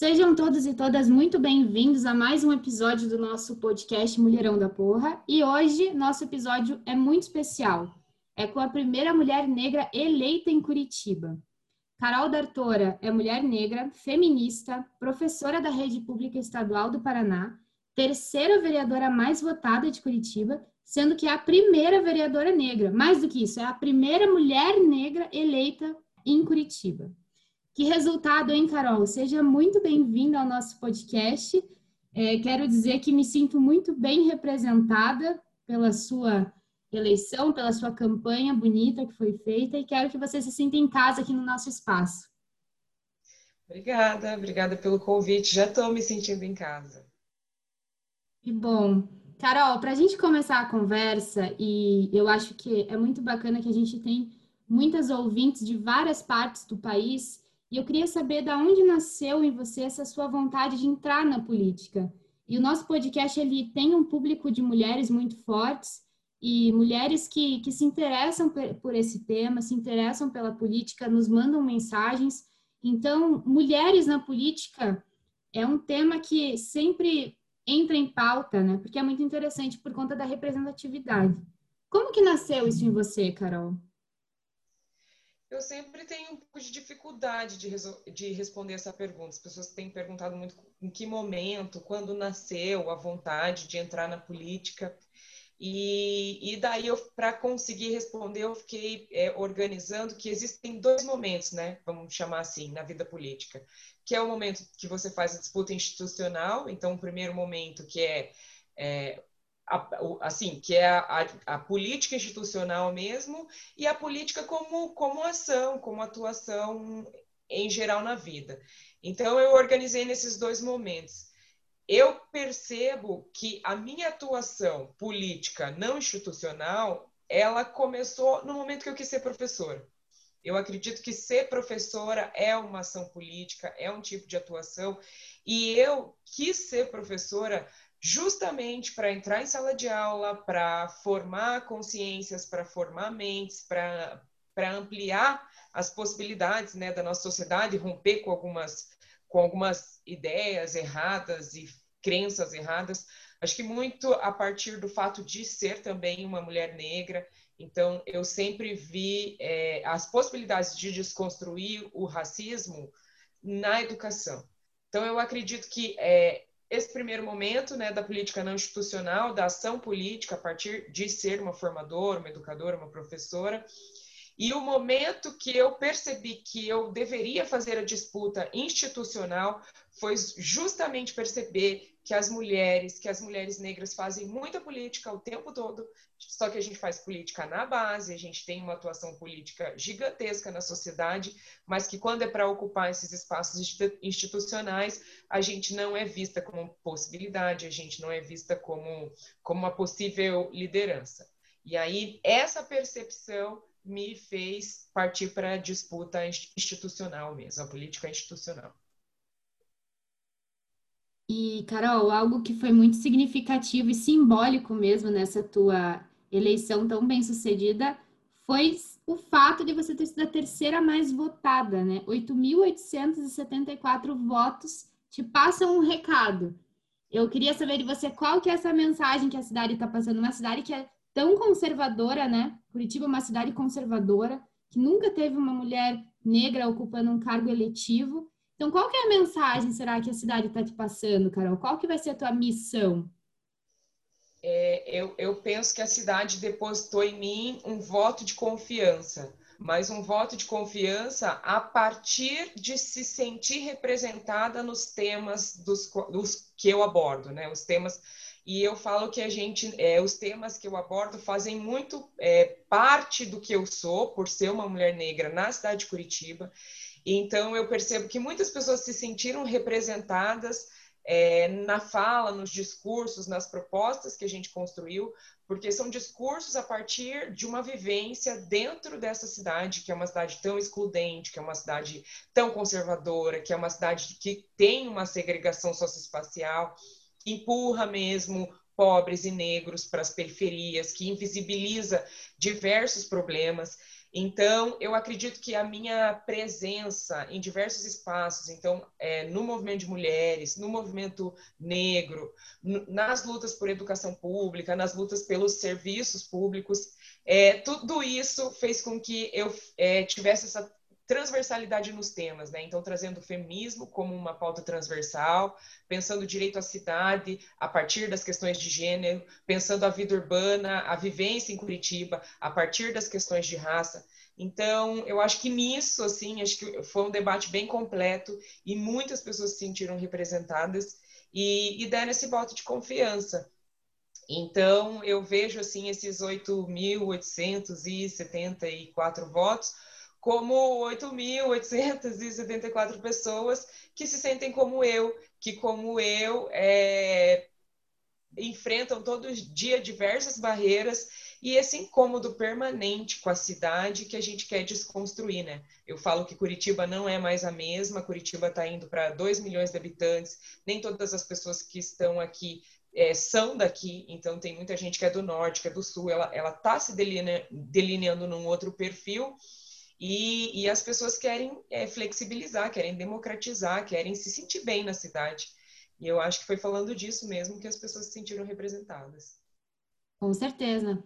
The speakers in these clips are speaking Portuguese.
Sejam todos e todas muito bem-vindos a mais um episódio do nosso podcast Mulherão da Porra. E hoje, nosso episódio é muito especial. É com a primeira mulher negra eleita em Curitiba. Carol D'Artora é mulher negra, feminista, professora da Rede Pública Estadual do Paraná, terceira vereadora mais votada de Curitiba, sendo que é a primeira vereadora negra. Mais do que isso, é a primeira mulher negra eleita em Curitiba. Que resultado, hein, Carol? Seja muito bem-vinda ao nosso podcast. É, quero dizer que me sinto muito bem representada pela sua eleição, pela sua campanha bonita que foi feita e quero que você se sinta em casa aqui no nosso espaço. Obrigada, obrigada pelo convite. Já estou me sentindo em casa. Que bom. Carol, para a gente começar a conversa, e eu acho que é muito bacana que a gente tem muitas ouvintes de várias partes do país e eu queria saber da onde nasceu em você essa sua vontade de entrar na política. E o nosso podcast ele tem um público de mulheres muito fortes e mulheres que, que se interessam por esse tema, se interessam pela política, nos mandam mensagens. Então, mulheres na política é um tema que sempre entra em pauta, né? Porque é muito interessante por conta da representatividade. Como que nasceu isso em você, Carol? Eu sempre tenho um pouco de dificuldade de, de responder essa pergunta. As pessoas têm perguntado muito em que momento, quando nasceu a vontade de entrar na política. E, e daí, para conseguir responder, eu fiquei é, organizando que existem dois momentos, né? Vamos chamar assim, na vida política. Que é o momento que você faz a disputa institucional. Então, o primeiro momento que é, é assim, que é a, a, a, política institucional mesmo e a política como, como ação, como atuação em geral na vida. Então, eu organizei nesses dois momentos. Eu percebo que a minha atuação política não institucional, ela começou no momento que eu quis ser professora. Eu acredito que ser professora é uma ação política, é um tipo de atuação, e eu quis ser professora justamente para entrar em sala de aula, para formar consciências, para formar mentes, para ampliar as possibilidades né, da nossa sociedade, romper com algumas, com algumas ideias erradas e crenças erradas. Acho que muito a partir do fato de ser também uma mulher negra. Então, eu sempre vi é, as possibilidades de desconstruir o racismo na educação. Então, eu acredito que é, esse primeiro momento né, da política não institucional, da ação política, a partir de ser uma formadora, uma educadora, uma professora. E o momento que eu percebi que eu deveria fazer a disputa institucional foi justamente perceber que as mulheres, que as mulheres negras fazem muita política o tempo todo, só que a gente faz política na base, a gente tem uma atuação política gigantesca na sociedade, mas que quando é para ocupar esses espaços institucionais, a gente não é vista como possibilidade, a gente não é vista como, como uma possível liderança. E aí, essa percepção me fez partir para a disputa institucional mesmo, a política institucional. E, Carol, algo que foi muito significativo e simbólico mesmo nessa tua eleição tão bem sucedida foi o fato de você ter sido a terceira mais votada, né? 8.874 votos te passam um recado. Eu queria saber de você qual que é essa mensagem que a cidade está passando. Uma cidade que é tão conservadora, né? Curitiba é uma cidade conservadora, que nunca teve uma mulher negra ocupando um cargo eletivo. Então, qual que é a mensagem, será, que a cidade está te passando, Carol? Qual que vai ser a tua missão? É, eu, eu penso que a cidade depositou em mim um voto de confiança, mas um voto de confiança a partir de se sentir representada nos temas dos, dos que eu abordo, né? Os temas e eu falo que a gente, é, os temas que eu abordo fazem muito é, parte do que eu sou, por ser uma mulher negra na cidade de Curitiba. Então eu percebo que muitas pessoas se sentiram representadas é, na fala, nos discursos, nas propostas que a gente construiu, porque são discursos a partir de uma vivência dentro dessa cidade, que é uma cidade tão excludente, que é uma cidade tão conservadora, que é uma cidade que tem uma segregação socioespacial, empurra mesmo pobres e negros para as periferias, que invisibiliza diversos problemas. Então, eu acredito que a minha presença em diversos espaços, então, é, no movimento de mulheres, no movimento negro, nas lutas por educação pública, nas lutas pelos serviços públicos, é, tudo isso fez com que eu é, tivesse essa transversalidade nos temas, né? Então, trazendo o feminismo como uma pauta transversal, pensando o direito à cidade a partir das questões de gênero, pensando a vida urbana, a vivência em Curitiba a partir das questões de raça. Então, eu acho que nisso, assim, acho que foi um debate bem completo e muitas pessoas se sentiram representadas e, e deram esse voto de confiança. Então, eu vejo, assim, esses 8.874 votos como 8.874 pessoas que se sentem como eu, que como eu é, enfrentam todo dia diversas barreiras e esse incômodo permanente com a cidade que a gente quer desconstruir, né? Eu falo que Curitiba não é mais a mesma, Curitiba está indo para 2 milhões de habitantes, nem todas as pessoas que estão aqui é, são daqui, então tem muita gente que é do norte, que é do sul, ela está se deline delineando num outro perfil, e, e as pessoas querem é, flexibilizar, querem democratizar, querem se sentir bem na cidade. E eu acho que foi falando disso mesmo que as pessoas se sentiram representadas. Com certeza.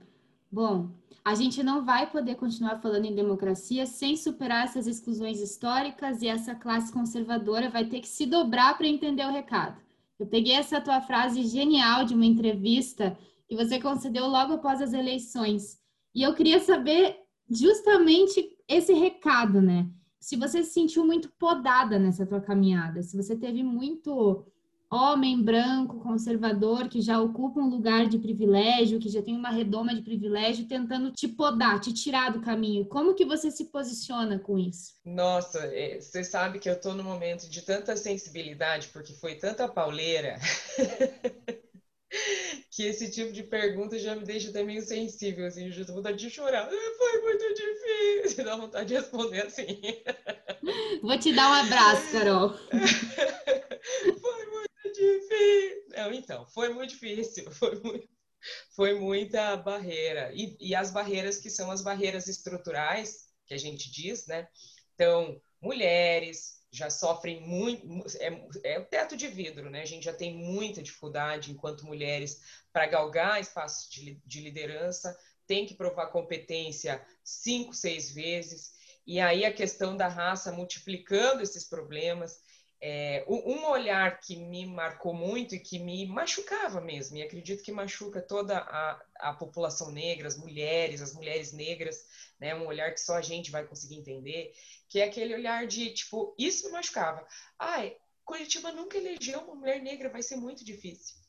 Bom, a gente não vai poder continuar falando em democracia sem superar essas exclusões históricas e essa classe conservadora vai ter que se dobrar para entender o recado. Eu peguei essa tua frase genial de uma entrevista que você concedeu logo após as eleições. E eu queria saber justamente esse recado, né? Se você se sentiu muito podada nessa tua caminhada, se você teve muito homem branco, conservador, que já ocupa um lugar de privilégio, que já tem uma redoma de privilégio, tentando te podar, te tirar do caminho. Como que você se posiciona com isso? Nossa, é, você sabe que eu estou num momento de tanta sensibilidade, porque foi tanta pauleira. que esse tipo de pergunta já me deixa até meio sensível, assim, eu já tô vontade de chorar. Foi muito difícil, dá vontade de responder assim. Vou te dar um abraço, Carol. foi muito difícil. Não, então, foi muito difícil, foi muito foi muita barreira. E, e as barreiras que são as barreiras estruturais, que a gente diz, né? Então, mulheres, já sofrem muito, é, é, o teto de vidro, né? A gente já tem muita dificuldade enquanto mulheres para galgar espaços de, de liderança, tem que provar competência cinco, seis vezes, e aí a questão da raça multiplicando esses problemas. É, um olhar que me marcou muito e que me machucava mesmo, e acredito que machuca toda a, a população negra, as mulheres, as mulheres negras, né, um olhar que só a gente vai conseguir entender, que é aquele olhar de, tipo, isso me machucava. Ai, Curitiba nunca elegeu uma mulher negra, vai ser muito difícil.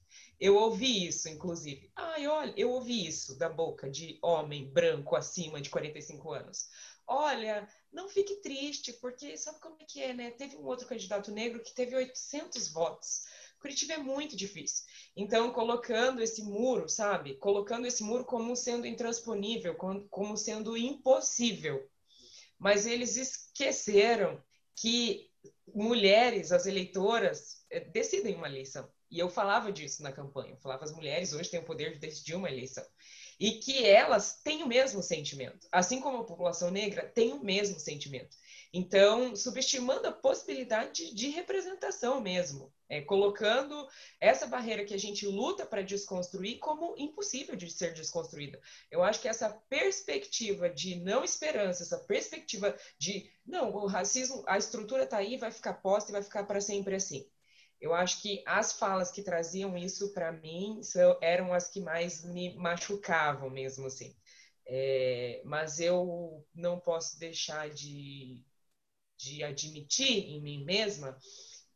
Eu ouvi isso, inclusive. Ai, olha, eu ouvi isso da boca de homem branco acima de 45 anos. Olha, não fique triste, porque sabe como é que é, né? Teve um outro candidato negro que teve 800 votos. Curitiba é muito difícil. Então, colocando esse muro, sabe? Colocando esse muro como sendo intransponível, como sendo impossível. Mas eles esqueceram que mulheres, as eleitoras, eh, decidem uma eleição. E eu falava disso na campanha. Eu falava, as mulheres hoje têm o poder de decidir uma eleição. E que elas têm o mesmo sentimento. Assim como a população negra tem o mesmo sentimento. Então, subestimando a possibilidade de representação mesmo, é, colocando essa barreira que a gente luta para desconstruir como impossível de ser desconstruída. Eu acho que essa perspectiva de não esperança, essa perspectiva de não, o racismo, a estrutura está aí, vai ficar posta e vai ficar para sempre assim. Eu acho que as falas que traziam isso para mim são, eram as que mais me machucavam mesmo assim. É, mas eu não posso deixar de, de admitir em mim mesma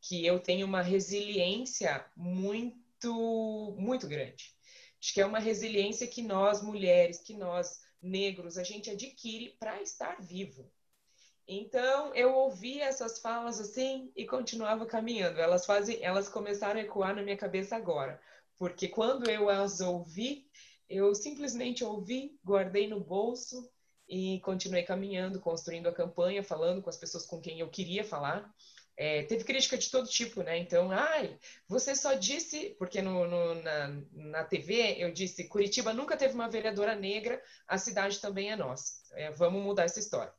que eu tenho uma resiliência muito, muito grande. Acho que é uma resiliência que nós, mulheres, que nós, negros, a gente adquire para estar vivo. Então, eu ouvi essas falas assim e continuava caminhando. Elas fazem, elas começaram a ecoar na minha cabeça agora, porque quando eu as ouvi, eu simplesmente ouvi, guardei no bolso e continuei caminhando, construindo a campanha, falando com as pessoas com quem eu queria falar. É, teve crítica de todo tipo, né? Então, ai, você só disse, porque no, no, na, na TV eu disse, Curitiba nunca teve uma vereadora negra, a cidade também é nossa. É, vamos mudar essa história.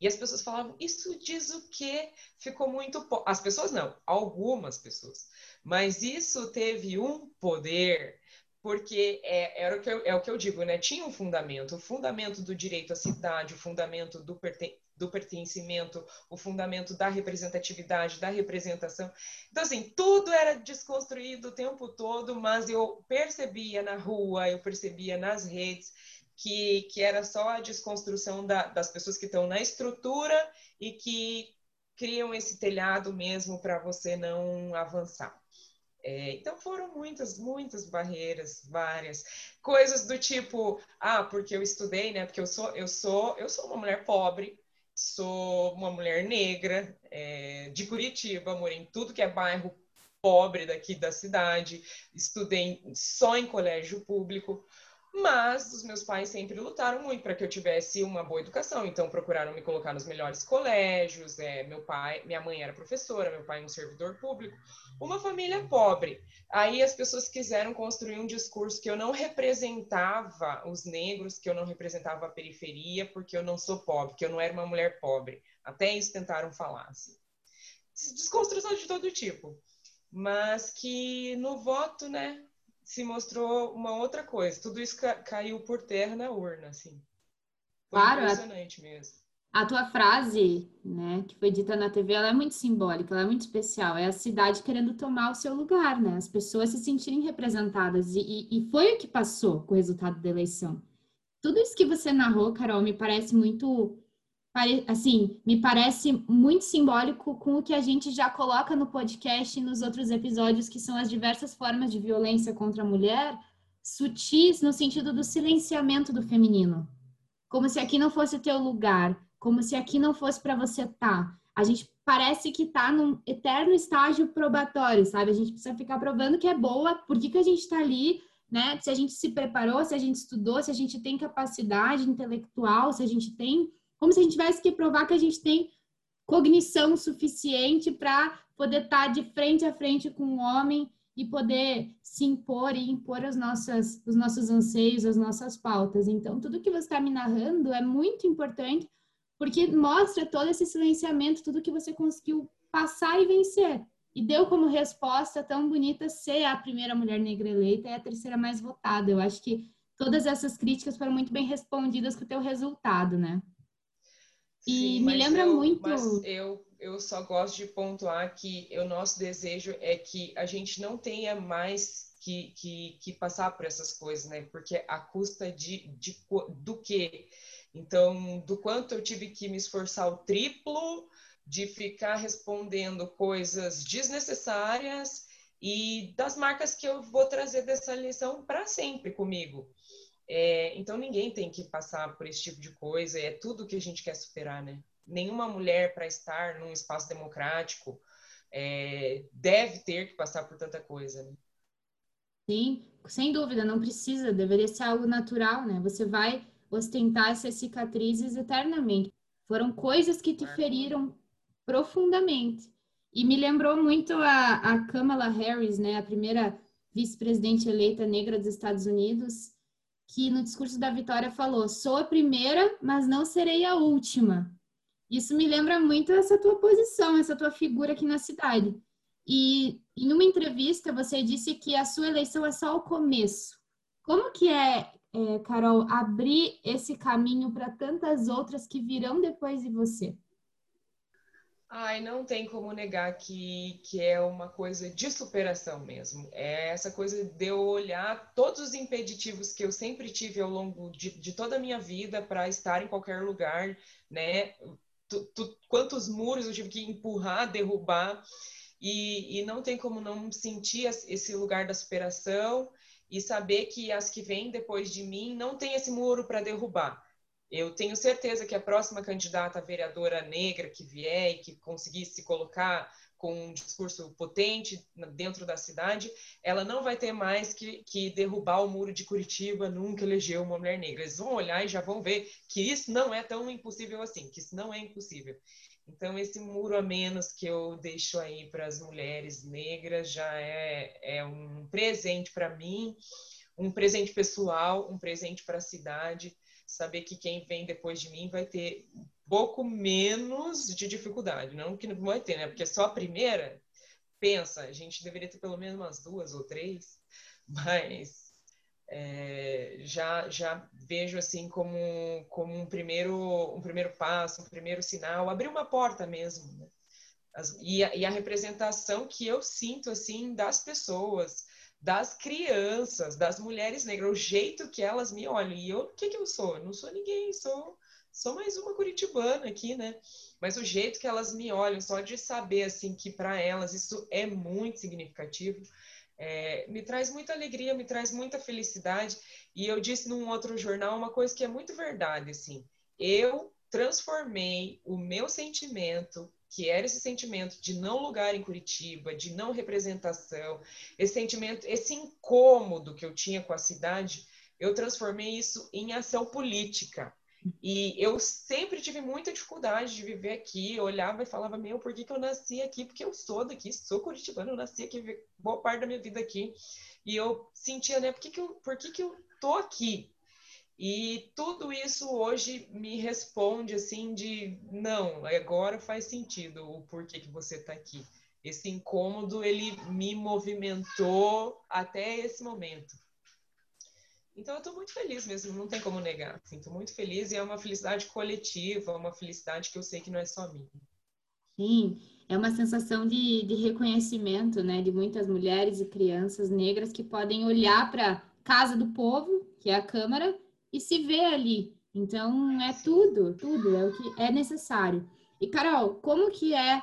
E as pessoas falavam, isso diz o quê? Ficou muito. As pessoas não, algumas pessoas. Mas isso teve um poder, porque é, era o que eu, é o que eu digo, né? Tinha um fundamento, o fundamento do direito à cidade, o fundamento do, perten do pertencimento, o fundamento da representatividade, da representação. Então, assim, tudo era desconstruído o tempo todo, mas eu percebia na rua, eu percebia nas redes que, que era só a desconstrução da, das pessoas que estão na estrutura e que criam esse telhado mesmo para você não avançar. É, então foram muitas, muitas barreiras, várias coisas do tipo, ah, porque eu estudei, né? Porque eu sou, eu sou, eu sou uma mulher pobre, sou uma mulher negra é, de Curitiba, morei em tudo que é bairro pobre daqui da cidade, estudei só em colégio público, mas os meus pais sempre lutaram muito para que eu tivesse uma boa educação, então procuraram me colocar nos melhores colégios. É, meu pai, minha mãe era professora, meu pai um servidor público, uma família pobre. Aí as pessoas quiseram construir um discurso que eu não representava os negros, que eu não representava a periferia, porque eu não sou pobre, que eu não era uma mulher pobre. Até isso tentaram falar. Assim. Desconstrução de todo tipo. Mas que no voto, né, se mostrou uma outra coisa. Tudo isso ca caiu por terra na urna, assim. Foi claro, impressionante mesmo. A tua frase, né, que foi dita na TV, ela é muito simbólica, ela é muito especial. É a cidade querendo tomar o seu lugar, né? As pessoas se sentirem representadas. E, e, e foi o que passou com o resultado da eleição. Tudo isso que você narrou, Carol, me parece muito assim, me parece muito simbólico com o que a gente já coloca no podcast e nos outros episódios, que são as diversas formas de violência contra a mulher, sutis no sentido do silenciamento do feminino. Como se aqui não fosse teu lugar, como se aqui não fosse para você estar. Tá. A gente parece que está num eterno estágio probatório, sabe? A gente precisa ficar provando que é boa, por que, que a gente está ali, né? Se a gente se preparou, se a gente estudou, se a gente tem capacidade intelectual, se a gente tem como se a gente tivesse que provar que a gente tem cognição suficiente para poder estar tá de frente a frente com o homem e poder se impor e impor as nossas, os nossos anseios, as nossas pautas. Então, tudo que você está me narrando é muito importante, porque mostra todo esse silenciamento, tudo que você conseguiu passar e vencer. E deu como resposta tão bonita ser a primeira mulher negra eleita e a terceira mais votada. Eu acho que todas essas críticas foram muito bem respondidas com o teu resultado, né? E Sim, me lembra eu, muito. Mas eu, eu só gosto de pontuar que o nosso desejo é que a gente não tenha mais que, que, que passar por essas coisas, né? Porque a custa de, de do quê? Então, do quanto eu tive que me esforçar o triplo de ficar respondendo coisas desnecessárias e das marcas que eu vou trazer dessa lição para sempre comigo. É, então ninguém tem que passar por esse tipo de coisa, é tudo que a gente quer superar, né? Nenhuma mulher para estar num espaço democrático é, deve ter que passar por tanta coisa, né? Sim, sem dúvida, não precisa, deveria ser algo natural, né? Você vai ostentar essas cicatrizes eternamente. Foram coisas que te feriram profundamente. E me lembrou muito a, a Kamala Harris, né? A primeira vice-presidente eleita negra dos Estados Unidos, que no discurso da vitória falou: sou a primeira, mas não serei a última. Isso me lembra muito essa tua posição, essa tua figura aqui na cidade. E em uma entrevista você disse que a sua eleição é só o começo. Como que é, é Carol, abrir esse caminho para tantas outras que virão depois de você? Ai, não tem como negar que, que é uma coisa de superação mesmo. É essa coisa de eu olhar todos os impeditivos que eu sempre tive ao longo de, de toda a minha vida para estar em qualquer lugar, né? Tu, tu, quantos muros eu tive que empurrar, derrubar, e, e não tem como não sentir esse lugar da superação e saber que as que vêm depois de mim não tem esse muro para derrubar eu tenho certeza que a próxima candidata vereadora negra que vier e que conseguir se colocar com um discurso potente dentro da cidade, ela não vai ter mais que, que derrubar o muro de Curitiba, nunca elegeu uma mulher negra. Eles vão olhar e já vão ver que isso não é tão impossível assim, que isso não é impossível. Então, esse muro a menos que eu deixo aí para as mulheres negras já é, é um presente para mim, um presente pessoal, um presente para a cidade saber que quem vem depois de mim vai ter um pouco menos de dificuldade. Não que não vai ter, né? Porque só a primeira, pensa, a gente deveria ter pelo menos umas duas ou três, mas é, já, já vejo assim como, como um, primeiro, um primeiro passo, um primeiro sinal, abrir uma porta mesmo. Né? As, e, a, e a representação que eu sinto assim das pessoas, das crianças, das mulheres negras, o jeito que elas me olham. E eu, o que, que eu sou? Eu não sou ninguém, sou, sou mais uma curitibana aqui, né? Mas o jeito que elas me olham, só de saber, assim, que para elas isso é muito significativo, é, me traz muita alegria, me traz muita felicidade. E eu disse num outro jornal uma coisa que é muito verdade, assim. Eu transformei o meu sentimento que era esse sentimento de não lugar em Curitiba, de não representação, esse sentimento, esse incômodo que eu tinha com a cidade, eu transformei isso em ação política. E eu sempre tive muita dificuldade de viver aqui. Eu olhava e falava, meu, por que, que eu nasci aqui? Porque eu sou daqui, sou curitibano, eu nasci aqui, boa parte da minha vida aqui. E eu sentia, né, por que, que, eu, por que, que eu tô aqui? E tudo isso hoje me responde assim de não, agora faz sentido o porquê que você está aqui. Esse incômodo ele me movimentou até esse momento. Então eu estou muito feliz mesmo, não tem como negar. Estou muito feliz e é uma felicidade coletiva, uma felicidade que eu sei que não é só minha. Sim, é uma sensação de, de reconhecimento, né, de muitas mulheres e crianças negras que podem olhar para casa do povo, que é a Câmara, e se vê ali. Então, é tudo, tudo, é o que é necessário. E, Carol, como que é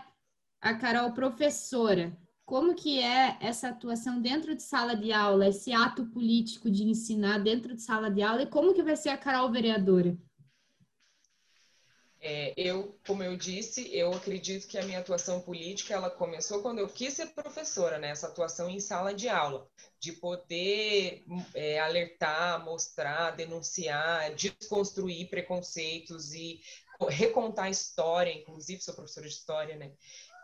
a Carol professora? Como que é essa atuação dentro de sala de aula, esse ato político de ensinar dentro de sala de aula? E como que vai ser a Carol vereadora? É, eu, como eu disse, eu acredito que a minha atuação política ela começou quando eu quis ser professora, né? Essa atuação em sala de aula, de poder é, alertar, mostrar, denunciar, desconstruir preconceitos e recontar a história. Inclusive, sou professora de história, né?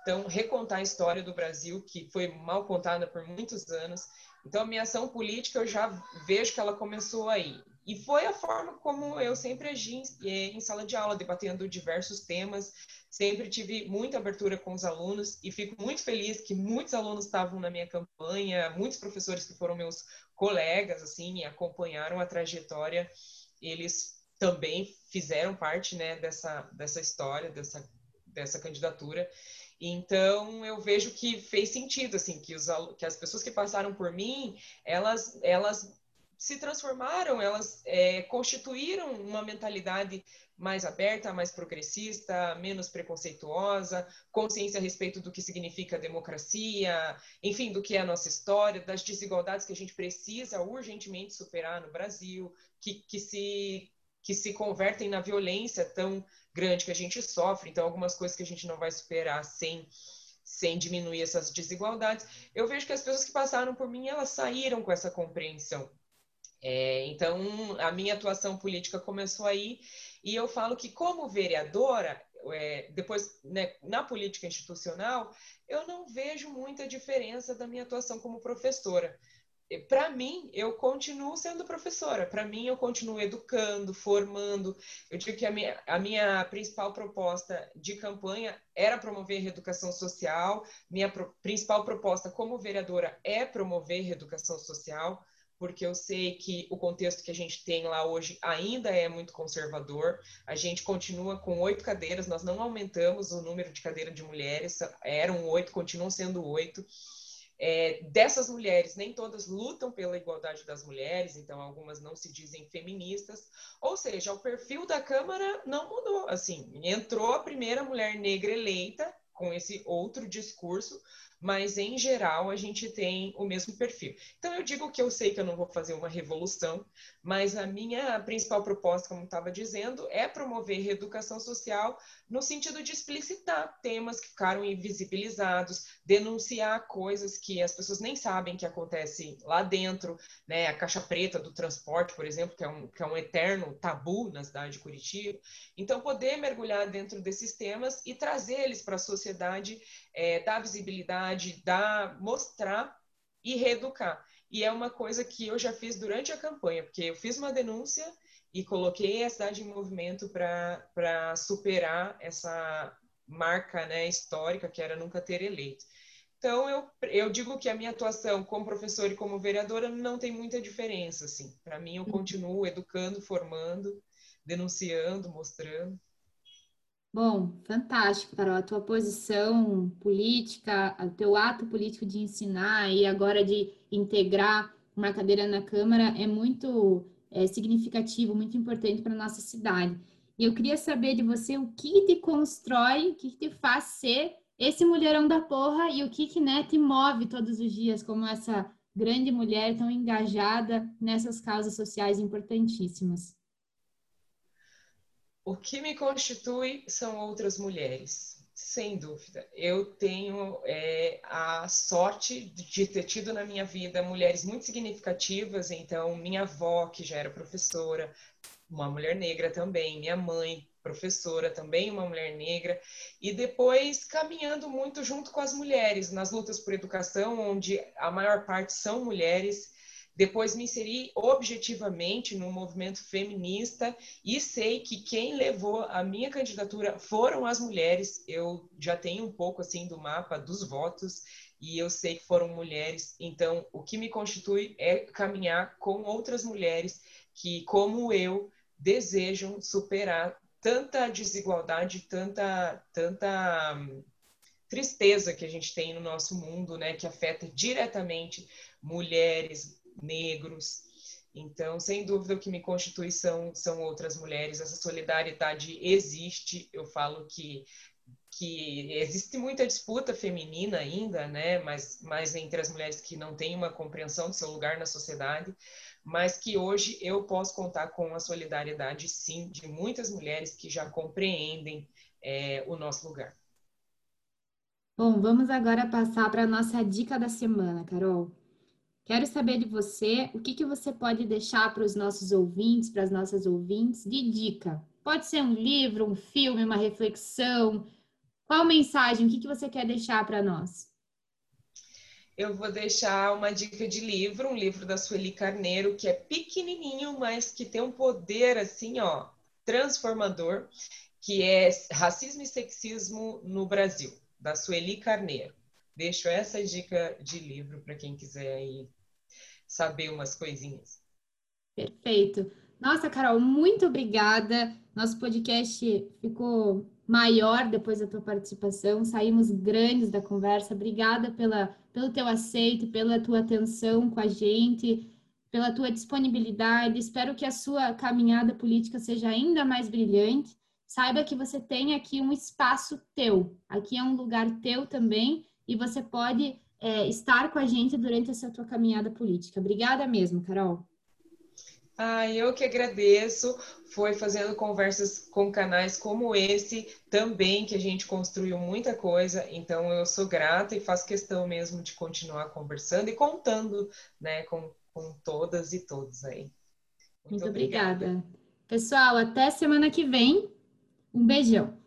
Então, recontar a história do Brasil, que foi mal contada por muitos anos. Então, a minha ação política, eu já vejo que ela começou aí. E foi a forma como eu sempre agi em, eh, em sala de aula, debatendo diversos temas. Sempre tive muita abertura com os alunos e fico muito feliz que muitos alunos estavam na minha campanha, muitos professores que foram meus colegas, assim, acompanharam a trajetória. Eles também fizeram parte, né, dessa, dessa história, dessa, dessa candidatura. Então eu vejo que fez sentido assim que, os, que as pessoas que passaram por mim elas elas se transformaram, elas é, constituíram uma mentalidade mais aberta, mais progressista, menos preconceituosa, consciência a respeito do que significa democracia, enfim, do que é a nossa história, das desigualdades que a gente precisa urgentemente superar no Brasil, que, que, se, que se convertem na violência tão grande que a gente sofre. Então, algumas coisas que a gente não vai superar sem sem diminuir essas desigualdades. Eu vejo que as pessoas que passaram por mim, elas saíram com essa compreensão. É, então, a minha atuação política começou aí, e eu falo que, como vereadora, é, depois, né, na política institucional, eu não vejo muita diferença da minha atuação como professora. Para mim, eu continuo sendo professora, para mim, eu continuo educando, formando. Eu digo que a minha, a minha principal proposta de campanha era promover reeducação social, minha pro, principal proposta como vereadora é promover reeducação social porque eu sei que o contexto que a gente tem lá hoje ainda é muito conservador. A gente continua com oito cadeiras, nós não aumentamos o número de cadeiras de mulheres, eram oito, continuam sendo oito. É, dessas mulheres, nem todas lutam pela igualdade das mulheres, então algumas não se dizem feministas. Ou seja, o perfil da Câmara não mudou. Assim, entrou a primeira mulher negra eleita com esse outro discurso, mas em geral a gente tem o mesmo perfil. Então eu digo que eu sei que eu não vou fazer uma revolução, mas a minha principal proposta, como estava dizendo, é promover reeducação social no sentido de explicitar temas que ficaram invisibilizados, denunciar coisas que as pessoas nem sabem que acontecem lá dentro, né? A caixa preta do transporte, por exemplo, que é um, que é um eterno tabu na cidade de Curitiba. Então, poder mergulhar dentro desses temas e trazer eles para a sociedade, é, dar visibilidade, dar, mostrar e reeducar. E é uma coisa que eu já fiz durante a campanha, porque eu fiz uma denúncia e coloquei a cidade em movimento para superar essa marca né, histórica que era nunca ter eleito. Então, eu, eu digo que a minha atuação como professora e como vereadora não tem muita diferença. Assim. Para mim, eu uhum. continuo educando, formando, denunciando, mostrando. Bom, fantástico, Carol. A tua posição política, o teu ato político de ensinar e agora de integrar uma cadeira na Câmara é muito é, significativo, muito importante para a nossa cidade. E eu queria saber de você o que te constrói, o que te faz ser esse mulherão da porra e o que, que né, te move todos os dias como essa grande mulher tão engajada nessas causas sociais importantíssimas. O que me constitui são outras mulheres. Sem dúvida. Eu tenho é, a sorte de ter tido na minha vida mulheres muito significativas. Então, minha avó, que já era professora, uma mulher negra também, minha mãe, professora, também uma mulher negra, e depois caminhando muito junto com as mulheres nas lutas por educação, onde a maior parte são mulheres depois me inseri objetivamente no movimento feminista e sei que quem levou a minha candidatura foram as mulheres. Eu já tenho um pouco assim do mapa dos votos e eu sei que foram mulheres. Então, o que me constitui é caminhar com outras mulheres que, como eu, desejam superar tanta desigualdade, tanta, tanta hum, tristeza que a gente tem no nosso mundo, né, que afeta diretamente mulheres, negros. Então, sem dúvida, o que me constitui são, são outras mulheres. Essa solidariedade existe. Eu falo que, que existe muita disputa feminina ainda, né? Mas, mas entre as mulheres que não têm uma compreensão do seu lugar na sociedade, mas que hoje eu posso contar com a solidariedade, sim, de muitas mulheres que já compreendem é, o nosso lugar. Bom, vamos agora passar para a nossa dica da semana, Carol. Quero saber de você o que, que você pode deixar para os nossos ouvintes, para as nossas ouvintes, de dica. Pode ser um livro, um filme, uma reflexão. Qual mensagem, o que, que você quer deixar para nós? Eu vou deixar uma dica de livro, um livro da Sueli Carneiro, que é pequenininho, mas que tem um poder assim, ó, transformador, que é Racismo e Sexismo no Brasil, da Sueli Carneiro. Deixo essa dica de livro para quem quiser aí saber umas coisinhas. Perfeito. Nossa, Carol, muito obrigada. Nosso podcast ficou maior depois da tua participação. Saímos grandes da conversa. Obrigada pela, pelo teu aceito, pela tua atenção com a gente, pela tua disponibilidade. Espero que a sua caminhada política seja ainda mais brilhante. Saiba que você tem aqui um espaço teu. Aqui é um lugar teu também e você pode é, estar com a gente durante essa tua caminhada política. Obrigada mesmo, Carol. Ah, eu que agradeço. Foi fazendo conversas com canais como esse também que a gente construiu muita coisa. Então eu sou grata e faço questão mesmo de continuar conversando e contando, né, com, com todas e todos aí. Muito, Muito obrigada. obrigada. Pessoal, até semana que vem. Um beijão.